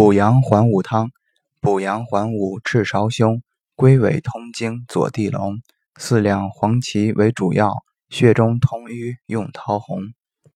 补阳还五汤补阳还五赤芍胸归尾通经左地龙四两黄芪为主药血中通瘀用桃红。